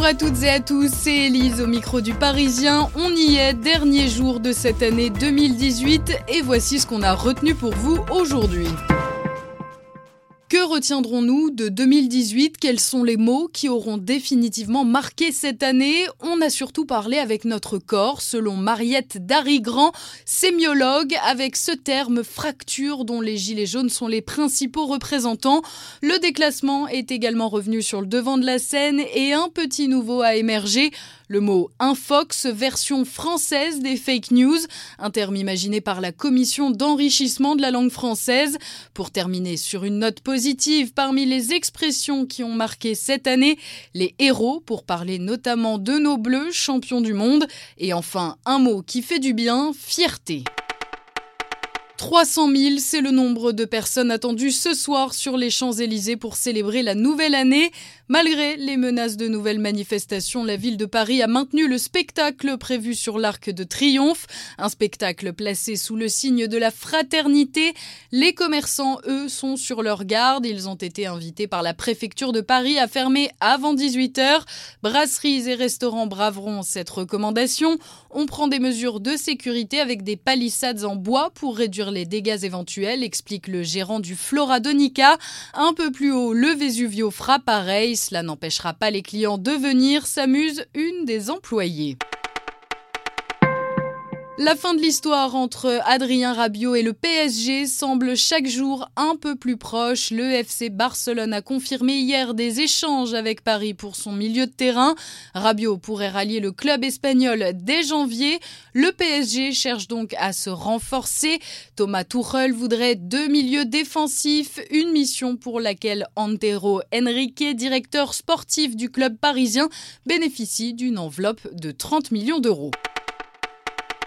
Bonjour à toutes et à tous, c'est Elise au micro du Parisien. On y est, dernier jour de cette année 2018 et voici ce qu'on a retenu pour vous aujourd'hui. Que retiendrons-nous de 2018 Quels sont les mots qui auront définitivement marqué cette année? On a surtout parlé avec notre corps, selon Mariette Darigrand, sémiologue, avec ce terme fracture dont les Gilets jaunes sont les principaux représentants. Le déclassement est également revenu sur le devant de la scène et un petit nouveau a émergé. Le mot infox, version française des fake news, un terme imaginé par la commission d'enrichissement de la langue française. Pour terminer sur une note positive, parmi les expressions qui ont marqué cette année, les héros, pour parler notamment de nos bleus, champions du monde. Et enfin, un mot qui fait du bien, fierté. 300 000, c'est le nombre de personnes attendues ce soir sur les Champs-Élysées pour célébrer la nouvelle année. Malgré les menaces de nouvelles manifestations, la ville de Paris a maintenu le spectacle prévu sur l'Arc de Triomphe, un spectacle placé sous le signe de la fraternité. Les commerçants, eux, sont sur leur garde. Ils ont été invités par la préfecture de Paris à fermer avant 18h. Brasseries et restaurants braveront cette recommandation. On prend des mesures de sécurité avec des palissades en bois pour réduire les dégâts éventuels, explique le gérant du Flora Donica. Un peu plus haut, le Vesuvio fera pareil. Cela n'empêchera pas les clients de venir, s'amuse une des employées. La fin de l'histoire entre Adrien Rabiot et le PSG semble chaque jour un peu plus proche. Le FC Barcelone a confirmé hier des échanges avec Paris pour son milieu de terrain. Rabiot pourrait rallier le club espagnol dès janvier. Le PSG cherche donc à se renforcer. Thomas Tuchel voudrait deux milieux défensifs, une mission pour laquelle Antero Henrique, directeur sportif du club parisien, bénéficie d'une enveloppe de 30 millions d'euros.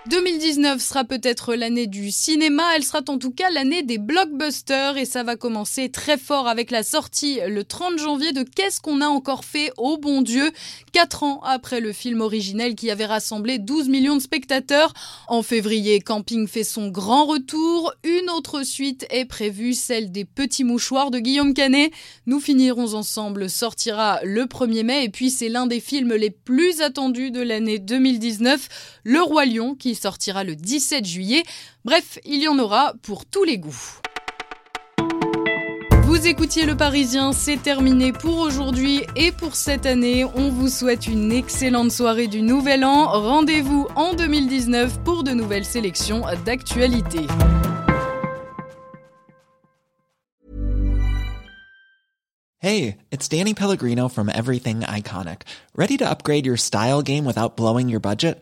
2019 sera peut-être l'année du cinéma, elle sera en tout cas l'année des blockbusters et ça va commencer très fort avec la sortie le 30 janvier de Qu'est-ce qu'on a encore fait au bon Dieu? Quatre ans après le film originel qui avait rassemblé 12 millions de spectateurs. En février, Camping fait son grand retour. Une autre suite est prévue, celle des Petits Mouchoirs de Guillaume Canet. Nous finirons ensemble sortira le 1er mai et puis c'est l'un des films les plus attendus de l'année 2019, Le Roi Lion qui sortira le 17 juillet. Bref, il y en aura pour tous les goûts. Vous écoutiez Le Parisien, c'est terminé pour aujourd'hui et pour cette année. On vous souhaite une excellente soirée du Nouvel An. Rendez-vous en 2019 pour de nouvelles sélections d'actualité. Hey, it's Danny Pellegrino from Everything Iconic. Ready to upgrade your style game without blowing your budget?